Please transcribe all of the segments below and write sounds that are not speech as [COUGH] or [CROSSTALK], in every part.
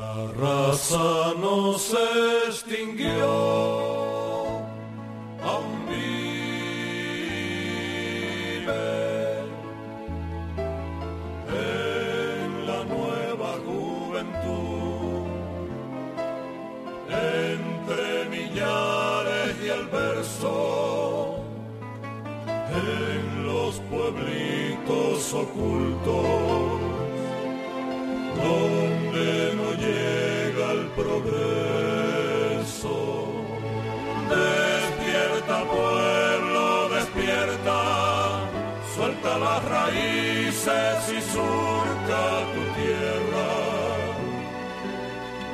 La raza no se extinguió, aún vive en la nueva juventud, entre millares y el verso, en los pueblitos ocultos llega el progreso. Despierta pueblo, despierta, suelta las raíces y surca tu tierra.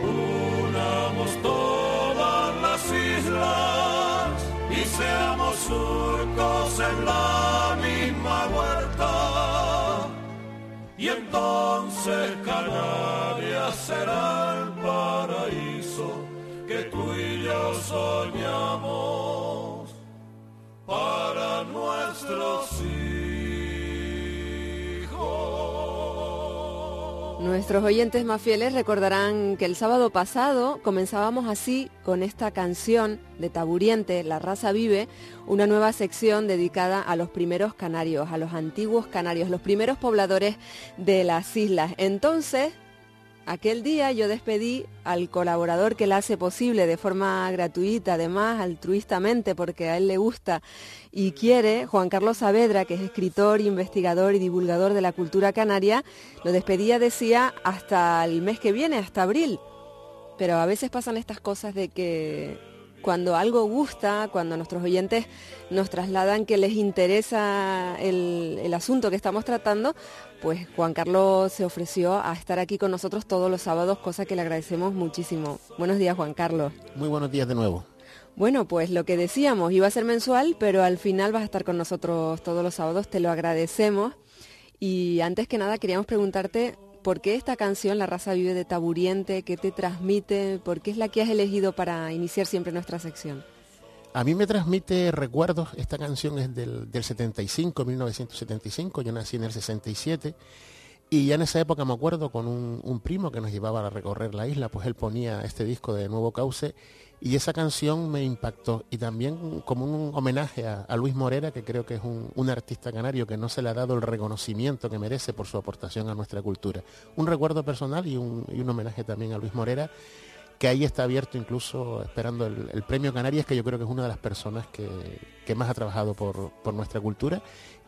Unamos todas las islas y seamos surcos en la Y entonces Canarias será el paraíso que tú y yo soñamos para nuestros hijos. Nuestros oyentes más fieles recordarán que el sábado pasado comenzábamos así con esta canción de Taburiente, La raza vive, una nueva sección dedicada a los primeros canarios, a los antiguos canarios, los primeros pobladores de las islas. Entonces, aquel día yo despedí al colaborador que la hace posible de forma gratuita, además altruistamente, porque a él le gusta y quiere, Juan Carlos Saavedra, que es escritor, investigador y divulgador de la cultura canaria, lo despedía, decía, hasta el mes que viene, hasta abril. Pero a veces pasan estas cosas de que cuando algo gusta, cuando nuestros oyentes nos trasladan que les interesa el, el, asunto que estamos tratando, pues Juan Carlos se ofreció a estar aquí con nosotros todos los sábados, cosa que le agradecemos muchísimo. Buenos días, Juan Carlos. Muy buenos días de nuevo. Bueno, pues lo que decíamos, iba a ser mensual, pero al final vas a estar con nosotros todos los sábados, te lo agradecemos. Y antes que nada queríamos preguntarte ¿Por qué esta canción, La raza vive de Taburiente, qué te transmite? ¿Por qué es la que has elegido para iniciar siempre nuestra sección? A mí me transmite recuerdos, esta canción es del, del 75, 1975, yo nací en el 67, y ya en esa época me acuerdo con un, un, primo que nos llevaba a recorrer la isla, pues él ponía este disco de Nuevo Cauce, y esa canción me impactó, y también como un homenaje a, Luis Morera, que creo que es un, artista canario que no se le ha dado el reconocimiento que merece por su aportación a nuestra cultura. Un recuerdo personal y un, homenaje también a Luis Morera, que ahí está abierto incluso esperando el, premio Canarias, que yo creo que es una de las personas que, más ha trabajado por, nuestra cultura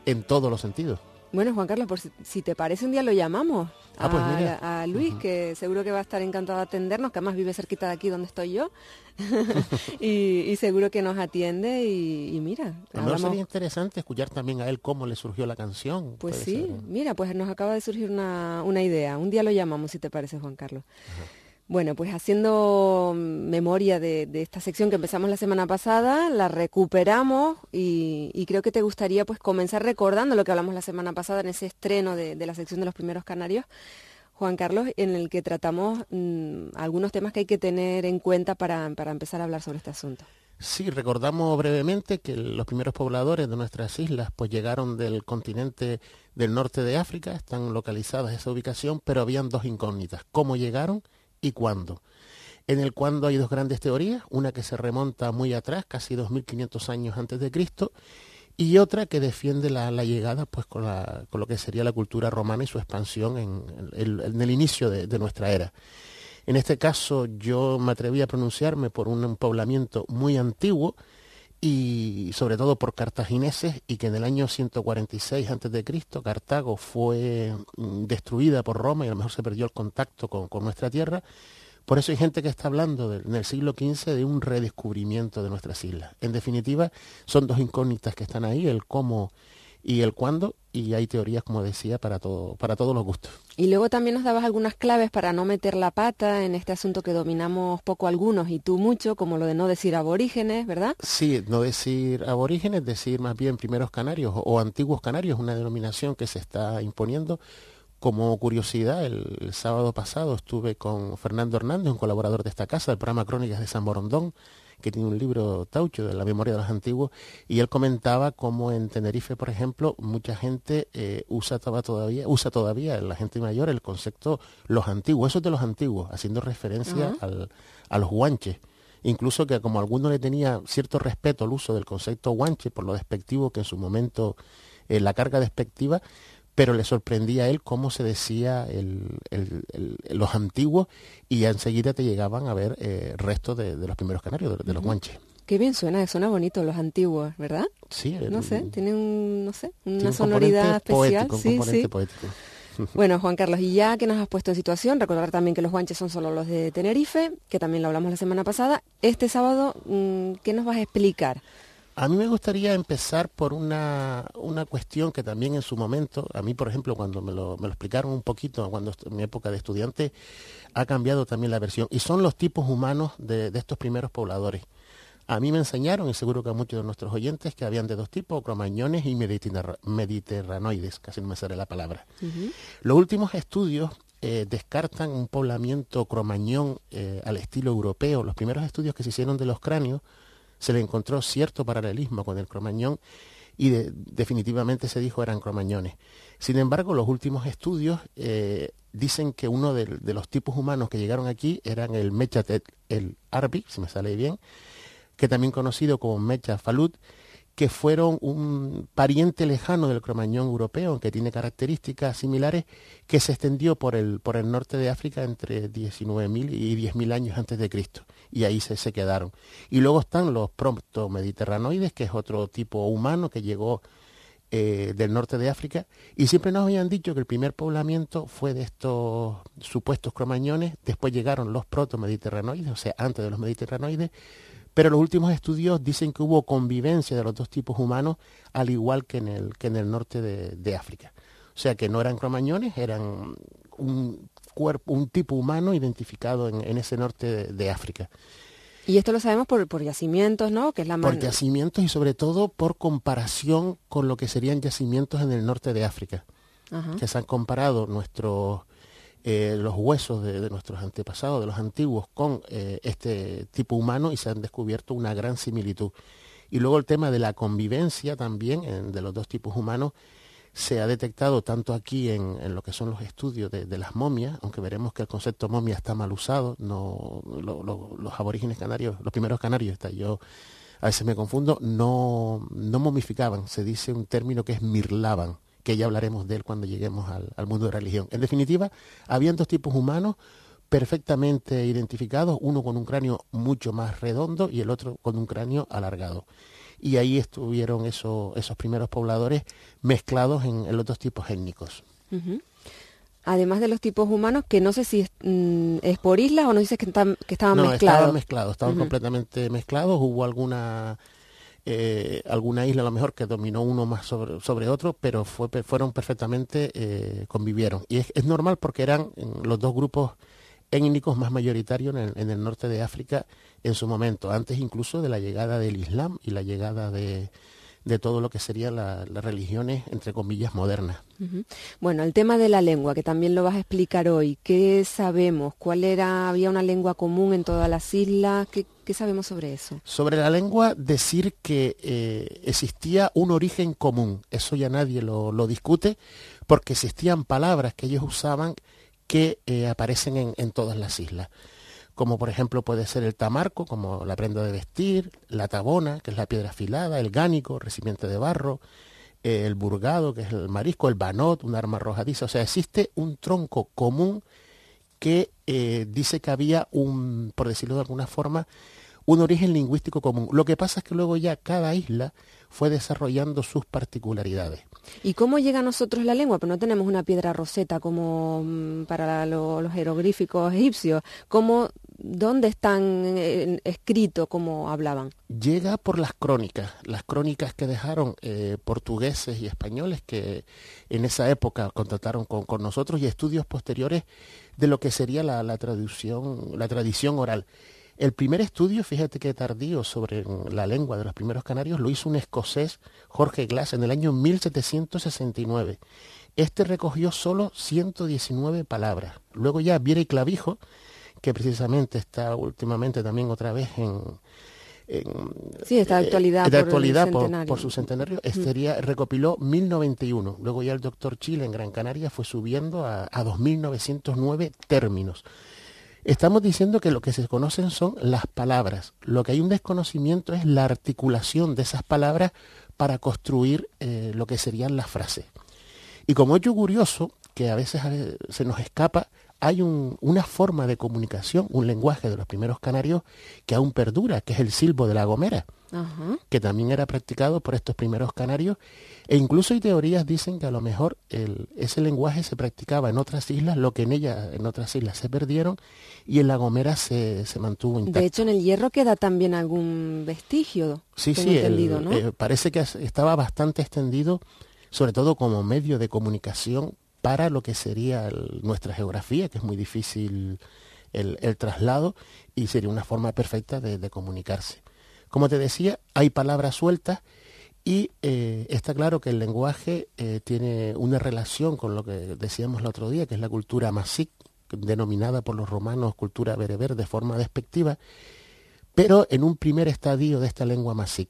en todos los sentidos. Bueno, Juan Carlos, por si, si te parece un día lo llamamos ah, a, pues a, Luis, uh -huh. que seguro que va a estar encantado de atendernos, que además vive cerquita de aquí donde estoy yo, [LAUGHS] y, y, seguro que nos atiende y, y mira. A hablamos... sería interesante escuchar también a él cómo le surgió la canción. Pues sí, ser... mira, pues nos acaba de surgir una, una, idea. Un día lo llamamos, si te parece, Juan Carlos. Uh -huh. Bueno, pues haciendo memoria de, esta sección que empezamos la semana pasada, la recuperamos y, creo que te gustaría pues comenzar recordando lo que hablamos la semana pasada en ese estreno de, la sección de los primeros canarios, Juan Carlos, en el que tratamos mmm, algunos temas que hay que tener en cuenta para, para empezar a hablar sobre este asunto. Sí, recordamos brevemente que los primeros pobladores de nuestras islas pues llegaron del continente del norte de África, están localizadas esa ubicación, pero habían dos incógnitas, cómo llegaron y cuándo. En el cuándo hay dos grandes teorías, una que se remonta muy atrás, casi 2500 años antes de Cristo, y otra que defiende la, llegada pues con, lo que sería la cultura romana y su expansión en el inicio de, de, nuestra era. En este caso yo me atreví a pronunciarme por un poblamiento muy antiguo y sobre todo por cartagineses y que en el año 146 a.C. Cartago fue mm, destruida por Roma y a lo mejor se perdió el contacto con, nuestra tierra. Por eso hay gente que está hablando en el siglo XV de un redescubrimiento de nuestras islas. En definitiva, son dos incógnitas que están ahí, el cómo y el cuándo, y hay teorías, como decía, para, todo, para todos los gustos. Y luego también nos dabas algunas claves para no meter la pata en este asunto que dominamos poco algunos y tú mucho, como lo de no decir aborígenes, ¿verdad? Sí, no decir aborígenes, decir más bien primeros canarios o, antiguos canarios, una denominación que se está imponiendo. Como curiosidad, el, el, sábado pasado estuve con Fernando Hernández, un colaborador de esta casa, del programa Crónicas de San Borondón, que tiene un libro Taucho de la memoria de los antiguos, y él comentaba cómo en Tenerife, por ejemplo, mucha gente eh, usa todavía, usa todavía, la gente mayor, el concepto los antiguos, eso es de los antiguos, haciendo referencia a los guanches. Incluso que como alguno le tenía cierto respeto al uso del concepto guanche, por lo despectivo que en su momento eh, la carga despectiva, pero le sorprendía a él cómo se decía los antiguos y enseguida te llegaban a ver eh, restos de, los primeros canarios, de, los guanches. Qué bien suena, suena bonito los antiguos, ¿verdad? Sí. no sé, tiene un, no sé, una sonoridad especial. sí, sí. Poético. [LAUGHS] Bueno, Juan Carlos, y ya que nos has puesto en situación, recordar también que los guanches son solo los de Tenerife, que también lo hablamos la semana pasada. Este sábado, mm, ¿qué nos vas a explicar? A mí me gustaría empezar por una, cuestión que también en su momento, a mí por ejemplo cuando me lo, explicaron un poquito, cuando en mi época de estudiante, ha cambiado también la versión. Y son los tipos humanos de, estos primeros pobladores. A mí me enseñaron, y seguro que a muchos de nuestros oyentes, que habían de dos tipos, cromañones y mediterranoides, casi no me sale la palabra. Los últimos estudios eh, descartan un poblamiento cromañón eh, al estilo europeo. Los primeros estudios que se hicieron de los cráneos se le encontró cierto paralelismo con el cromañón y definitivamente se dijo eran cromañones. Sin embargo, los últimos estudios eh, dicen que uno de, los tipos humanos que llegaron aquí eran el Mechatet, el Arbi, si me sale bien, que también conocido como Mecha Falut, que fueron un pariente lejano del cromañón europeo, que tiene características similares, que se extendió por el, por el norte de África entre 19.000 y 10.000 años antes de Cristo, y ahí se, se quedaron. Y luego están los proto-mediterranoides, que es otro tipo humano que llegó eh, del norte de África, y siempre nos habían dicho que el primer poblamiento fue de estos supuestos cromañones, después llegaron los proto-mediterranoides, o sea, antes de los mediterranoides, pero los últimos estudios dicen que hubo convivencia de los dos tipos humanos, al igual que en el, que en el norte de, África. O sea que no eran cromañones, eran un cuerpo, un tipo humano identificado en, ese norte de, África. Y esto lo sabemos por, por yacimientos, ¿no? Que es la por yacimientos y sobre todo por comparación con lo que serían yacimientos en el norte de África. Que se han comparado nuestros eh, los huesos de, nuestros antepasados, de los antiguos, con eh, este tipo humano y se han descubierto una gran similitud. Y luego el tema de la convivencia también de los dos tipos humanos se ha detectado tanto aquí en, lo que son los estudios de, las momias, aunque veremos que el concepto momia está mal usado, no, los aborígenes canarios, los primeros canarios, está, yo a veces me confundo, no, no momificaban, se dice un término que es mirlaban, que ya hablaremos de él cuando lleguemos al, mundo de religión. En definitiva, habían dos tipos humanos perfectamente identificados, uno con un cráneo mucho más redondo y el otro con un cráneo alargado. Y ahí estuvieron esos, esos primeros pobladores mezclados en, los dos tipos étnicos. Además de los tipos humanos, que no sé si es, mm, por islas o no dices que, estaban mezclados. No, estaban mezclados, estaban completamente mezclados. Hubo alguna eh, alguna isla a lo mejor que dominó uno más sobre, sobre otro, pero fue, fueron perfectamente, eh, convivieron. Y es, normal porque eran los dos grupos étnicos más mayoritarios en el, norte de África en su momento, antes incluso de la llegada del Islam y la llegada de, de todo lo que serían las religiones, entre comillas, modernas. Bueno, el tema de la lengua, que también lo vas a explicar hoy. ¿Qué sabemos? ¿Cuál era? ¿Había una lengua común en todas las islas? ¿Qué, sabemos sobre eso? Sobre la lengua, decir que eh, existía un origen común. Eso ya nadie lo, discute, porque existían palabras que ellos usaban que eh, aparecen en, en todas las islas como por ejemplo puede ser el tamarco, como la prenda de vestir, la tabona, que es la piedra afilada, el gánico, recipiente de barro, el burgado, que es el marisco, el banot, un arma arrojadiza. O sea, existe un tronco común que eh, dice que había un, por decirlo de alguna forma, un origen lingüístico común. Lo que pasa es que luego ya cada isla fue desarrollando sus particularidades. ¿Y cómo llega a nosotros la lengua? Pero no tenemos una piedra roseta como mm, para los jeroglíficos egipcios. ¿Cómo, ¿Dónde están eh, escritos como hablaban? Llega por las crónicas, las crónicas que dejaron eh, portugueses y españoles que en esa época contactaron con, nosotros y estudios posteriores de lo que sería la, la, traducción, la tradición oral. El primer estudio, fíjate que tardío, sobre la lengua de los primeros canarios lo hizo un escocés, Jorge Glass, en el año 1769. Este recogió solo 119 palabras. Luego ya Viera y Clavijo, que precisamente está últimamente también otra vez en, sí, esta actualidad, por, actualidad por, su centenario, este recopiló 1091. Luego ya el doctor Chile en Gran Canaria fue subiendo a, a 2909 términos. Estamos diciendo que lo que se conocen son las palabras. Lo que hay un desconocimiento es la articulación de esas palabras para construir eh, lo que serían las frases. Y como hecho curioso, que a veces se nos escapa, hay una forma de comunicación, un lenguaje de los primeros canarios que aún perdura, que es el silbo de la gomera que también era practicado por estos primeros canarios, e incluso hay teorías dicen que a lo mejor ese lenguaje se practicaba en otras islas, lo que en ellas, en otras islas se perdieron, y en La Gomera se, mantuvo intacto. De hecho, en el hierro queda también algún vestigio. Sí, sí, eh, parece que estaba bastante extendido, sobre todo como medio de comunicación para lo que sería nuestra geografía, que es muy difícil el, traslado, y sería una forma perfecta de comunicarse. Como te decía, hay palabras sueltas y eh, está claro que el lenguaje eh, tiene una relación con lo que decíamos el otro día, que es la cultura masic, denominada por los romanos cultura bereber de forma despectiva, pero en un primer estadio de esta lengua masic.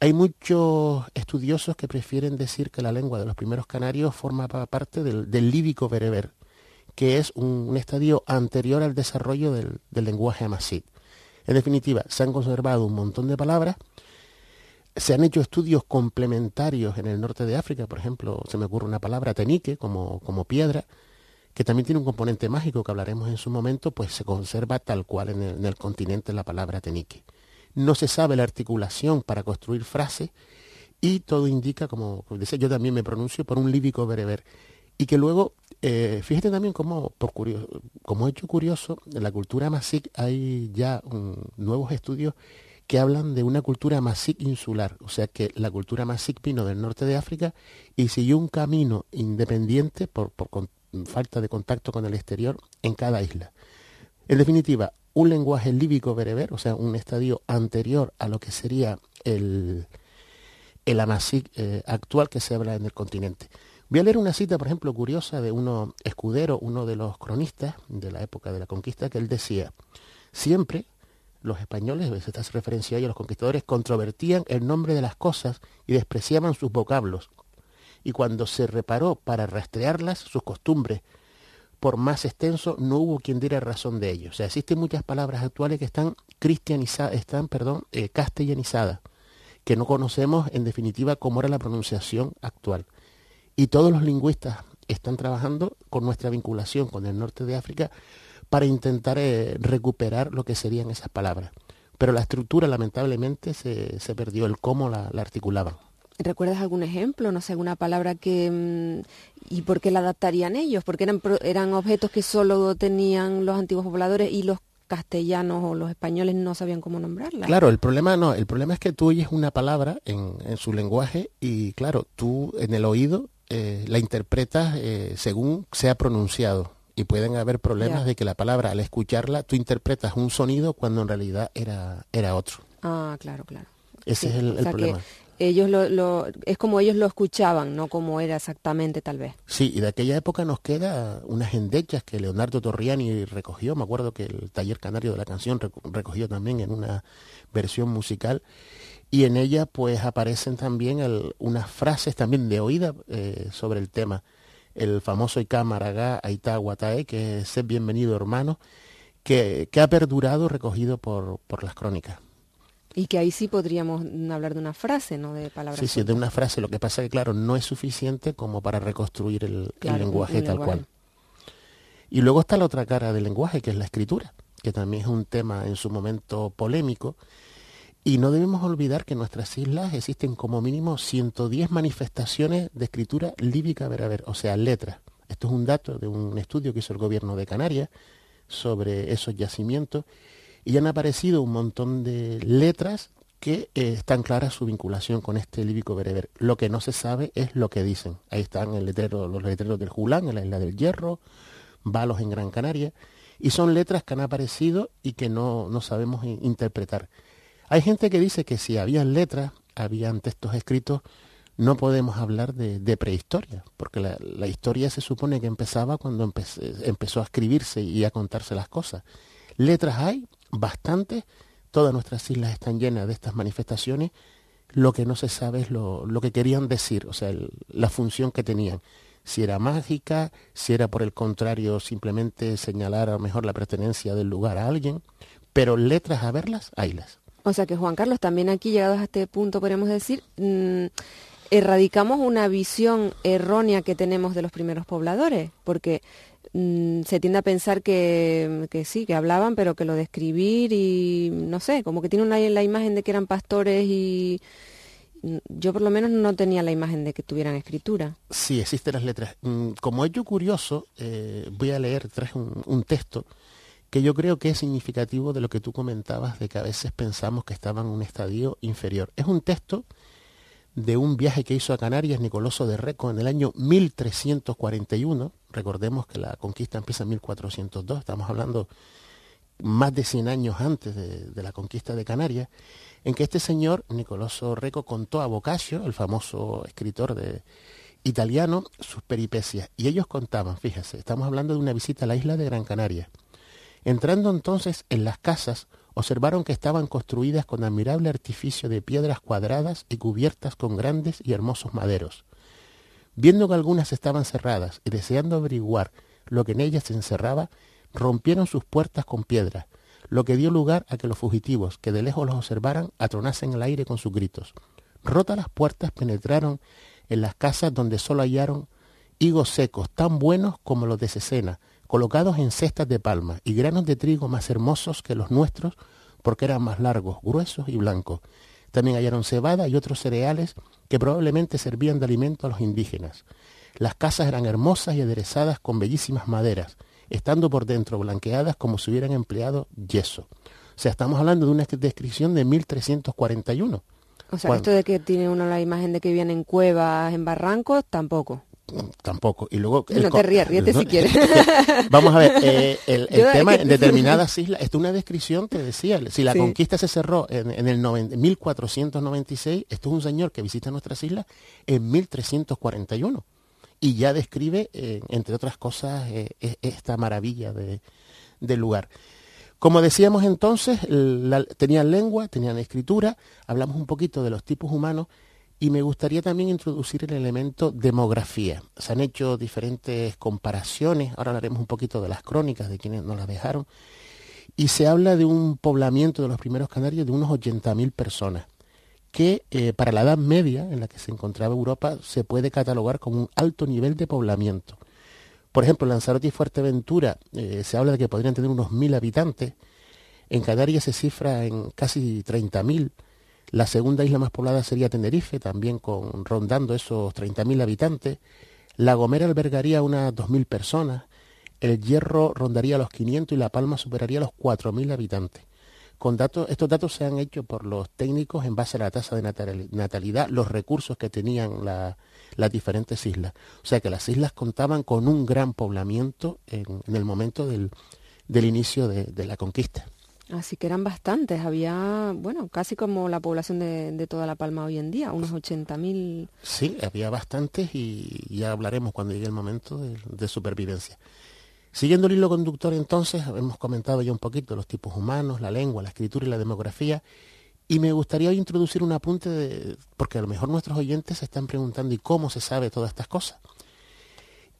Hay muchos estudiosos que prefieren decir que la lengua de los primeros canarios forma parte del, líbico bereber, que es un, estadio anterior al desarrollo del, lenguaje masic. En definitiva, se han conservado un montón de palabras, se han hecho estudios complementarios en el norte de África, por ejemplo, se me ocurre una palabra tenique como, como piedra, que también tiene un componente mágico que hablaremos en su momento, pues se conserva tal cual en el, en el continente la palabra tenique. No se sabe la articulación para construir frases y todo indica, como decía, yo también me pronuncio por un líbico bereber y que luego, eh, fíjate también como, por curioso, como hecho curioso, en la cultura masic hay ya nuevos estudios que hablan de una cultura masic insular, o sea que la cultura masic vino del norte de África y siguió un camino independiente por, falta de contacto con el exterior en cada isla. En definitiva, un lenguaje líbico bereber, o sea, un estadio anterior a lo que sería el, el eh, actual que se habla en el continente. Voy a leer una cita, por ejemplo, curiosa de uno escudero, uno de los cronistas de la época de la conquista, que él decía, siempre los españoles, esta referencia a los conquistadores, controvertían el nombre de las cosas y despreciaban sus vocablos. Y cuando se reparó para rastrearlas, sus costumbres, por más extenso, no hubo quien diera razón de ello. O sea, existen muchas palabras actuales que están cristianizadas, están, perdón, eh, castellanizadas, que no conocemos en definitiva cómo era la pronunciación actual. Y todos los lingüistas están trabajando con nuestra vinculación con el norte de África para intentar eh, recuperar lo que serían esas palabras. Pero la estructura lamentablemente se, perdió, el cómo la, articulaban. ¿Recuerdas algún ejemplo? No sé, alguna palabra que... Mm, ¿Y por qué la adaptarían ellos? Porque eran, eran objetos que solo tenían los antiguos pobladores y los castellanos o los españoles no sabían cómo nombrarla. Claro, el problema no, el problema es que tú oyes una palabra en, en su lenguaje y claro, tú en el oído eh, la interpretas eh, según sea pronunciado. Y pueden haber problemas de que la palabra, al escucharla, tú interpretas un sonido cuando en realidad era, era otro. Ah, claro, claro. Ese es el, problema. Ellos lo, es como ellos lo escuchaban, no como era exactamente tal vez. Sí, y de aquella época nos queda unas endechas que Leonardo Torriani recogió, me acuerdo que el taller canario de la canción recogió también en una versión musical, y en ella pues aparecen también unas frases también de oída eh, sobre el tema. El famoso Ika Maragá Watae, que es bienvenido hermano, que, ha perdurado recogido por las crónicas. Y que ahí sí podríamos hablar de una frase, ¿no? De palabras. Sí, sí, de una frase. Lo que pasa es que, claro, no es suficiente como para reconstruir el, lenguaje tal cual. Y luego está la otra cara del lenguaje, que es la escritura, que también es un tema en su momento polémico. Y no debemos olvidar que en nuestras islas existen como mínimo 110 manifestaciones de escritura líbica ver, o sea, letras. Esto es un dato de un estudio que hizo el gobierno de Canarias sobre esos yacimientos y han aparecido un montón de letras que eh, están claras su vinculación con este líbico bereber. Lo que no se sabe es lo que dicen. Ahí están el los letreros del Julán, en la isla del Hierro, Balos en Gran Canaria, y son letras que han aparecido y que no, no sabemos interpretar. Hay gente que dice que si habían letras, habían textos escritos, no podemos hablar de, prehistoria, porque la, historia se supone que empezaba cuando empezó a escribirse y a contarse las cosas. Letras hay, bastantes, todas nuestras islas están llenas de estas manifestaciones, lo que no se sabe es lo, que querían decir, o sea, la función que tenían. Si era mágica, si era por el contrario simplemente señalar a lo mejor la pertenencia del lugar a alguien, pero letras a verlas, haylas. O sea que Juan Carlos, también aquí llegados a este punto podemos decir, mm, erradicamos una visión errónea que tenemos de los primeros pobladores, porque mm, se tiende a pensar que, sí, que hablaban, pero que lo de escribir y no sé, como que tiene una, la imagen de que eran pastores y mm, yo por lo menos no tenía la imagen de que tuvieran escritura. Sí, existen las letras. Mm, como hecho curioso, eh, voy a leer, traje un texto que yo creo que es significativo de lo que tú comentabas, de que a veces pensamos que estaban en un estadio inferior. Es un texto de un viaje que hizo a Canarias Nicoloso de Reco en el año 1341. Recordemos que la conquista empieza en 1402, estamos hablando más de 100 años antes de, la conquista de Canarias, en que este señor, Nicoloso Reco, contó a Boccaccio, el famoso escritor de, italiano, sus peripecias. Y ellos contaban, fíjese, estamos hablando de una visita a la isla de Gran Canaria. Entrando entonces en las casas, observaron que estaban construidas con admirable artificio de piedras cuadradas y cubiertas con grandes y hermosos maderos. Viendo que algunas estaban cerradas y deseando averiguar lo que en ellas se encerraba, rompieron sus puertas con piedras, lo que dio lugar a que los fugitivos, que de lejos los observaran, atronasen el aire con sus gritos. Rotas las puertas, penetraron en las casas donde sólo hallaron higos secos, tan buenos como los de Cesena, colocados en cestas de palma y granos de trigo más hermosos que los nuestros, porque eran más largos, gruesos y blancos. También hallaron cebada y otros cereales que probablemente servían de alimento a los indígenas. Las casas eran hermosas y aderezadas con bellísimas maderas, estando por dentro blanqueadas como si hubieran empleado yeso. O sea, estamos hablando de una descripción de 1341. O sea, esto de que tiene uno la imagen de que vienen en cuevas, en barrancos, tampoco tampoco. Y luego no te rías, ríete si [LAUGHS] quieres. [LAUGHS] Vamos a ver, eh, el, [LAUGHS] tema en determinadas islas, esto es una descripción, te decía, si la conquista se cerró en, el 1496, esto es un señor que visita nuestras islas en 1341 y ya describe, eh, entre otras cosas, eh, e, esta maravilla de, del lugar. Como decíamos entonces, tenían lengua, tenían escritura, hablamos un poquito de los tipos humanos y me gustaría también introducir el elemento demografía. Se han hecho diferentes comparaciones, ahora hablaremos un poquito de las crónicas de quienes nos las dejaron, y se habla de un poblamiento de los primeros canarios de unos 80.000 personas, que eh, para la Edad Media en la que se encontraba Europa se puede catalogar como un alto nivel de poblamiento. Por ejemplo, Lanzarote y Fuerteventura eh, se habla de que podrían tener unos 1.000 habitantes, en Canarias se cifra en casi 30.000, la segunda isla más poblada sería Tenerife, también con, rondando esos 30.000 habitantes. La Gomera albergaría unas 2.000 personas. El Hierro rondaría los 500 y La Palma superaría los 4.000 habitantes. Con estos datos se han hecho por los técnicos en base a la tasa de natalidad, los recursos que tenían las diferentes islas. O sea que las islas contaban con un gran poblamiento en, el momento del, inicio de la conquista. Así que eran bastantes, había, bueno, casi como la población de, toda La Palma hoy en día, unos 80.000. Sí, había bastantes y ya hablaremos cuando llegue el momento de, supervivencia. Siguiendo el hilo conductor entonces, hemos comentado ya un poquito los tipos humanos, la lengua, la escritura y la demografía, y me gustaría introducir un apunte, de, porque a lo mejor nuestros oyentes se están preguntando, ¿y cómo se sabe todas estas cosas?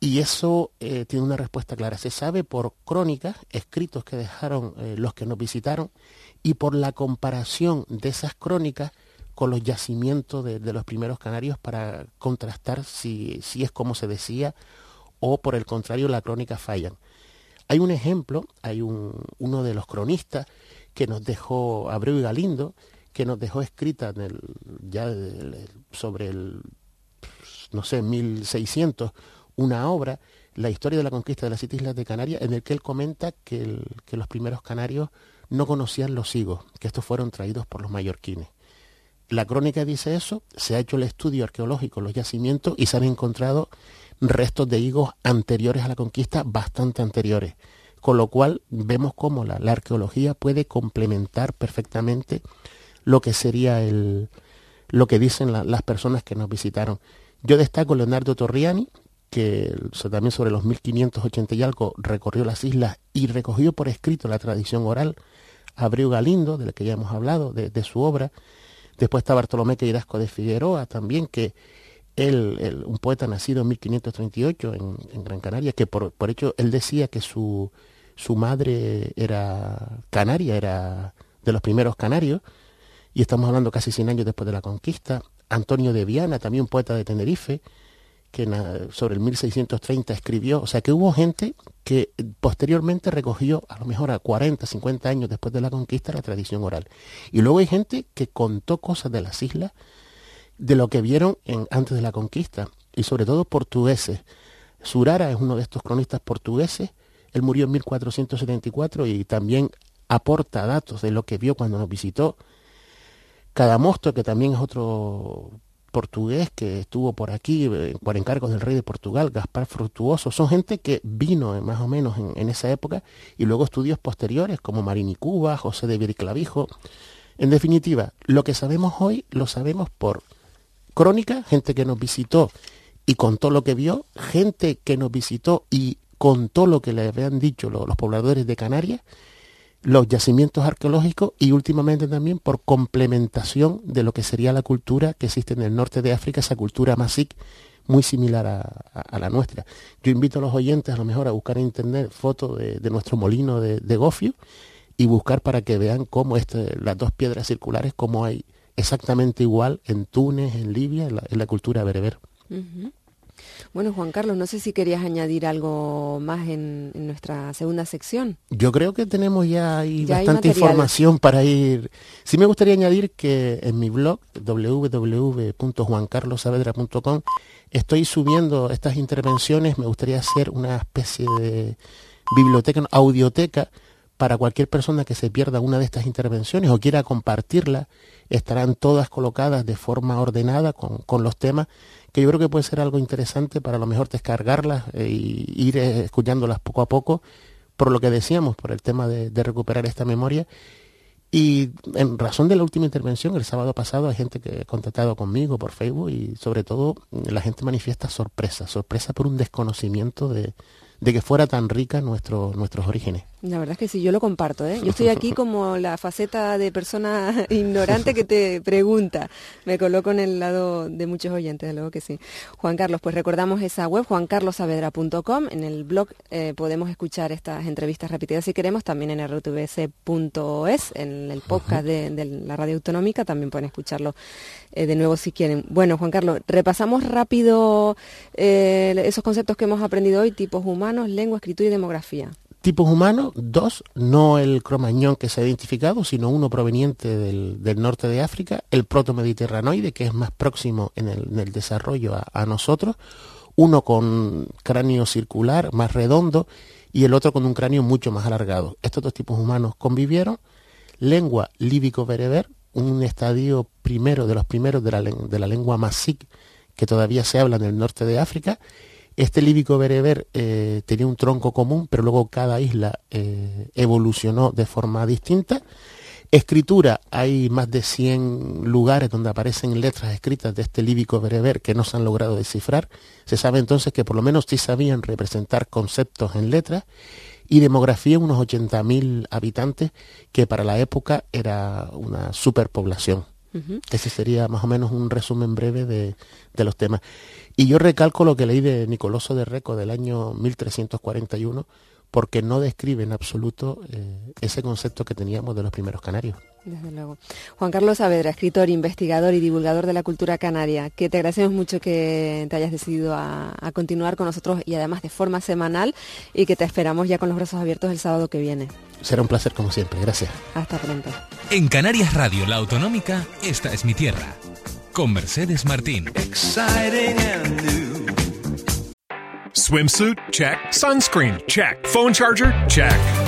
Y eso eh, tiene una respuesta clara. Se sabe por crónicas, escritos que dejaron eh, los que nos visitaron, y por la comparación de esas crónicas con los yacimientos de, los primeros canarios para contrastar si, si, es como se decía o por el contrario la crónica fallan. Hay un ejemplo, hay un, uno de los cronistas que nos dejó Abreu y Galindo, que nos dejó escrita en el, ya sobre el, no sé, 1600, una obra, la historia de la conquista de las islas de Canarias, en el que él comenta que, que los primeros canarios no conocían los higos, que estos fueron traídos por los mallorquines. La crónica dice eso, se ha hecho el estudio arqueológico, los yacimientos, y se han encontrado restos de higos anteriores a la conquista, bastante anteriores. Con lo cual vemos cómo la, arqueología puede complementar perfectamente lo que sería el, lo que dicen las personas que nos visitaron. Yo destaco Leonardo Torriani, que también sobre los 1580 y algo recorrió las islas y recogió por escrito la tradición oral. Abreu Galindo, del que ya hemos hablado, de, su obra. Después está Bartolomé Queirasco de Figueroa también, que él, un poeta nacido en 1538 en, Gran Canaria, que por, por, hecho él decía que su, su madre era canaria, era de los primeros canarios, y estamos hablando casi 100 años después de la conquista. Antonio de Viana, también poeta de Tenerife, que sobre el 1630 escribió, o sea que hubo gente que posteriormente recogió, a lo mejor a 40, 50 años después de la conquista, la tradición oral. Y luego hay gente que contó cosas de las islas, de lo que vieron antes de la conquista, y sobre todo portugueses. Surara es uno de estos cronistas portugueses, él murió en 1474 y también aporta datos de lo que vio cuando nos visitó. Cadamosto, que también es otro portugués que estuvo por aquí eh, por encargos del rey de Portugal, Gaspar Fructuoso, son gente que vino eh, más o menos en, esa época y luego estudios posteriores como Marini Cuba, José de Viriclavijo. En definitiva, lo que sabemos hoy lo sabemos por crónica, gente que nos visitó y contó lo que vio, gente que nos visitó y contó lo que le habían dicho los pobladores de Canarias, los yacimientos arqueológicos y últimamente también por complementación de lo que sería la cultura que existe en el norte de África, esa cultura masik muy similar a, la nuestra. Yo invito a los oyentes a lo mejor a buscar en internet fotos de, nuestro molino de, Gofio y buscar para que vean cómo este, las dos piedras circulares, como hay exactamente igual en Túnez, en Libia, en la, cultura bereber. Bueno, Juan Carlos, no sé si querías añadir algo más en, nuestra segunda sección. Yo creo que tenemos ya, ahí bastante información para ir. Sí me gustaría añadir que en mi blog www.juancarlosavedra.com estoy subiendo estas intervenciones. Me gustaría hacer una especie de biblioteca, audioteca para cualquier persona que se pierda una de estas intervenciones o quiera compartirla. Estarán todas colocadas de forma ordenada con, con los temas yo creo que puede ser algo interesante para a lo mejor descargarlas e ir eh, escuchándolas poco a poco, por lo que decíamos, por el tema de, recuperar esta memoria. Y en razón de la última intervención, el sábado pasado, hay gente que ha contactado conmigo por Facebook y sobre todo la gente manifiesta sorpresa, sorpresa por un desconocimiento de, de que fuera tan rica nuestro, nuestros orígenes. La verdad es que sí, yo lo comparto. ¿eh? Yo estoy aquí [LAUGHS] como la faceta de persona [LAUGHS] ignorante que te pregunta. Me coloco en el lado de muchos oyentes, luego que sí. Juan Carlos, pues recordamos esa web, juancarlosavedra.com. En el blog eh, podemos escuchar estas entrevistas repetidas si queremos, también en rtvc.es, en el podcast de, la radio autonómica, también pueden escucharlo eh, de nuevo si quieren. Bueno, Juan Carlos, repasamos rápido eh, esos conceptos que hemos aprendido hoy, tipos humanos, lengua, escritura y demografía tipos humanos, dos, no el cromañón que se ha identificado, sino uno proveniente del, norte de África, el protomediterranoide, que es más próximo en el, desarrollo a, nosotros, uno con cráneo circular, más redondo, y el otro con un cráneo mucho más alargado. Estos dos tipos humanos convivieron. Lengua líbico-bereber, un estadio primero de los primeros de la, de la lengua masik que todavía se habla en el norte de África, este líbico bereber eh, tenía un tronco común, pero luego cada isla eh, evolucionó de forma distinta. Escritura, hay más de 100 lugares donde aparecen letras escritas de este líbico bereber que no se han logrado descifrar. Se sabe entonces que por lo menos sí sabían representar conceptos en letras y demografía unos 80.000 habitantes, que para la época era una superpoblación. Ese sería más o menos un resumen breve de, de los temas. Y yo recalco lo que leí de Nicoloso de Reco del año 1341, porque no describe en absoluto eh, ese concepto que teníamos de los primeros canarios. Desde luego. Juan Carlos Saavedra, escritor, investigador y divulgador de la cultura canaria, que te agradecemos mucho que te hayas decidido a, a, continuar con nosotros y además de forma semanal y que te esperamos ya con los brazos abiertos el sábado que viene. Será un placer como siempre. Gracias. Hasta pronto. En Canarias Radio, la autonómica, esta es mi tierra. Con Mercedes Martín. Exciting and new. Swimsuit? Check. Sunscreen? Check. Phone charger? Check.